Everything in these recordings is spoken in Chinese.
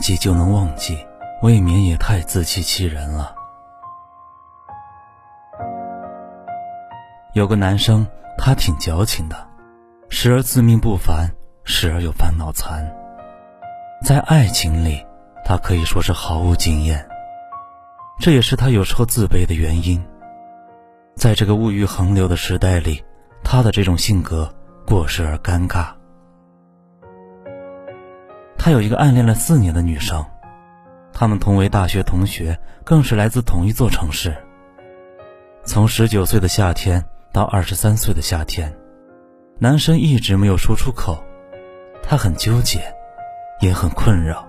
记就能忘记，未免也太自欺欺人了。有个男生，他挺矫情的，时而自命不凡，时而又烦恼残。在爱情里，他可以说是毫无经验，这也是他有时候自卑的原因。在这个物欲横流的时代里，他的这种性格过时而尴尬。他有一个暗恋了四年的女生，他们同为大学同学，更是来自同一座城市。从十九岁的夏天到二十三岁的夏天，男生一直没有说出口，他很纠结，也很困扰。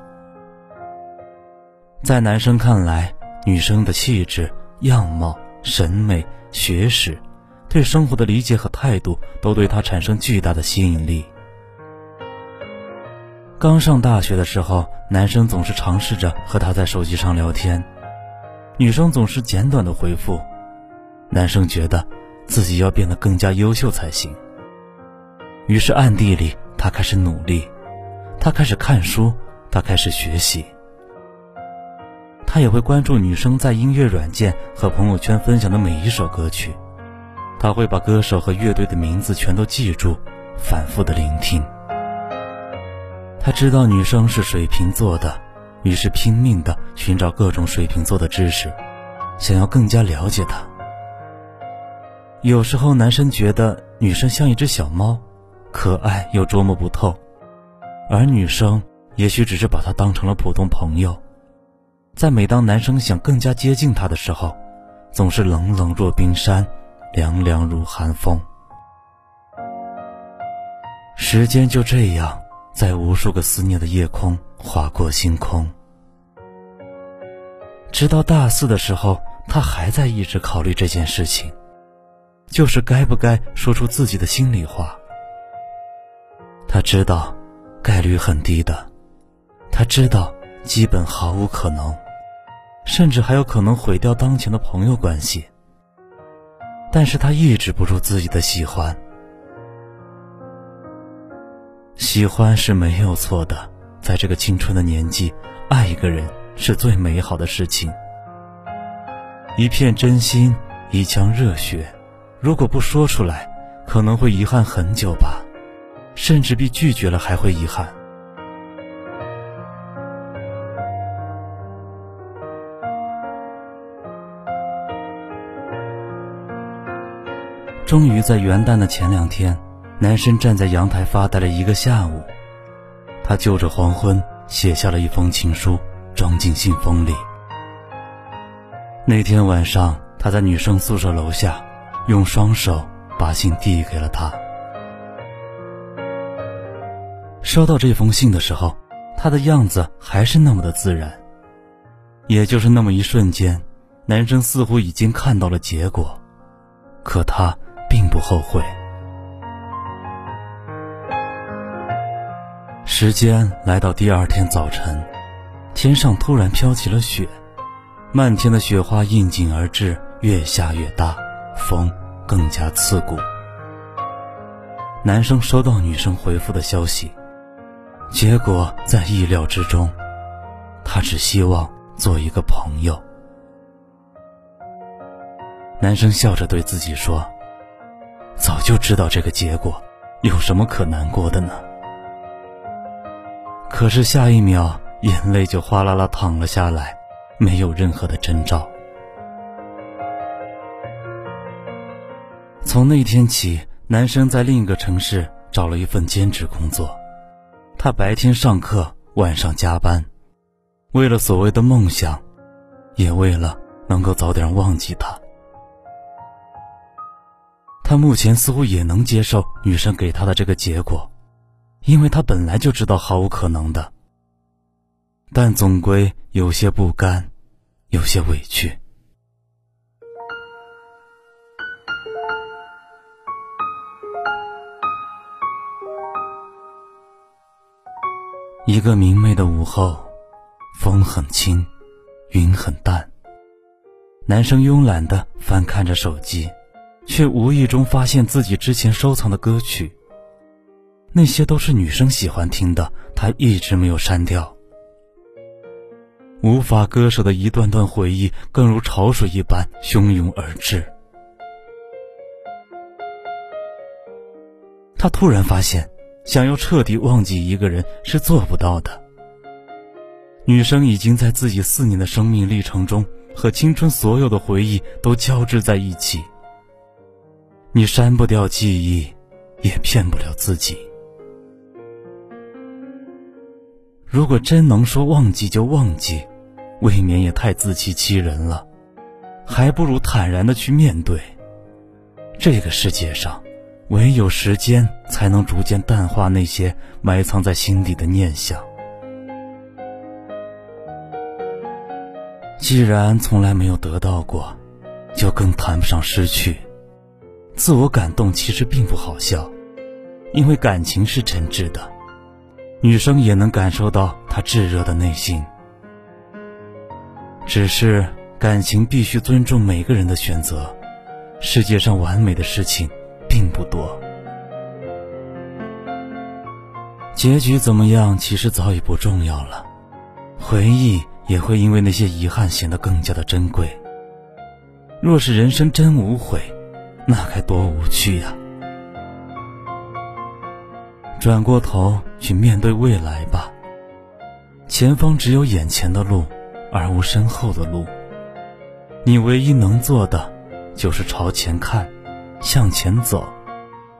在男生看来，女生的气质、样貌、审美、学识，对生活的理解和态度，都对他产生巨大的吸引力。刚上大学的时候，男生总是尝试着和她在手机上聊天，女生总是简短的回复。男生觉得自己要变得更加优秀才行，于是暗地里他开始努力，他开始看书，他开始学习。他也会关注女生在音乐软件和朋友圈分享的每一首歌曲，他会把歌手和乐队的名字全都记住，反复的聆听。他知道女生是水瓶座的，于是拼命的寻找各种水瓶座的知识，想要更加了解她。有时候男生觉得女生像一只小猫，可爱又捉摸不透，而女生也许只是把他当成了普通朋友。在每当男生想更加接近她的时候，总是冷冷若冰山，凉凉如寒风。时间就这样。在无数个思念的夜空划过星空，直到大四的时候，他还在一直考虑这件事情，就是该不该说出自己的心里话。他知道，概率很低的，他知道基本毫无可能，甚至还有可能毁掉当前的朋友关系。但是他抑制不住自己的喜欢。喜欢是没有错的，在这个青春的年纪，爱一个人是最美好的事情。一片真心，一腔热血，如果不说出来，可能会遗憾很久吧，甚至比拒绝了还会遗憾。终于在元旦的前两天。男生站在阳台发呆了一个下午，他就着黄昏写下了一封情书，装进信封里。那天晚上，他在女生宿舍楼下，用双手把信递给了她。收到这封信的时候，他的样子还是那么的自然，也就是那么一瞬间，男生似乎已经看到了结果，可他并不后悔。时间来到第二天早晨，天上突然飘起了雪，漫天的雪花应景而至，越下越大，风更加刺骨。男生收到女生回复的消息，结果在意料之中，他只希望做一个朋友。男生笑着对自己说：“早就知道这个结果，有什么可难过的呢？”可是下一秒，眼泪就哗啦啦淌了下来，没有任何的征兆。从那天起，男生在另一个城市找了一份兼职工作，他白天上课，晚上加班，为了所谓的梦想，也为了能够早点忘记他。他目前似乎也能接受女生给他的这个结果，因为他本来就知道毫无可能的。但总归有些不甘，有些委屈。一个明媚的午后，风很轻，云很淡。男生慵懒地翻看着手机。却无意中发现自己之前收藏的歌曲，那些都是女生喜欢听的，他一直没有删掉。无法割舍的一段段回忆，更如潮水一般汹涌而至。他突然发现，想要彻底忘记一个人是做不到的。女生已经在自己四年的生命历程中，和青春所有的回忆都交织在一起。你删不掉记忆，也骗不了自己。如果真能说忘记就忘记，未免也太自欺欺人了。还不如坦然的去面对。这个世界上，唯有时间才能逐渐淡化那些埋藏在心底的念想。既然从来没有得到过，就更谈不上失去。自我感动其实并不好笑，因为感情是真挚的，女生也能感受到他炙热的内心。只是感情必须尊重每个人的选择，世界上完美的事情并不多。结局怎么样，其实早已不重要了，回忆也会因为那些遗憾显得更加的珍贵。若是人生真无悔。那该多无趣呀！转过头去面对未来吧。前方只有眼前的路，而无身后的路。你唯一能做的，就是朝前看，向前走，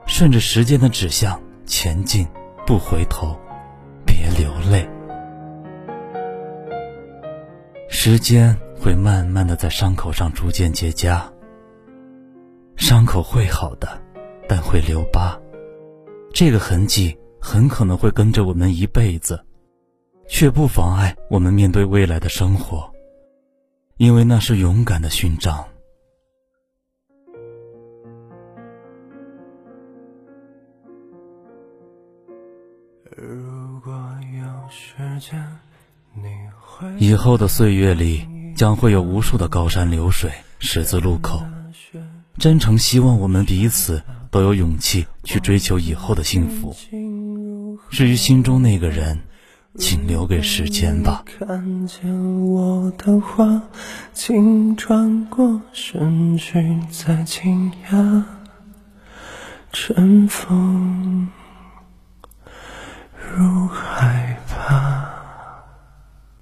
顺着时间的指向前进，不回头，别流泪。时间会慢慢的在伤口上逐渐结痂。伤口会好的，但会留疤。这个痕迹很可能会跟着我们一辈子，却不妨碍我们面对未来的生活，因为那是勇敢的勋章。如果有时间，你会以后的岁月里，将会有无数的高山流水、十字路口。真诚希望我们彼此都有勇气去追求以后的幸福。至于心中那个人，请留给时间吧。看见我的话，请转过身去，再惊讶。春风害怕。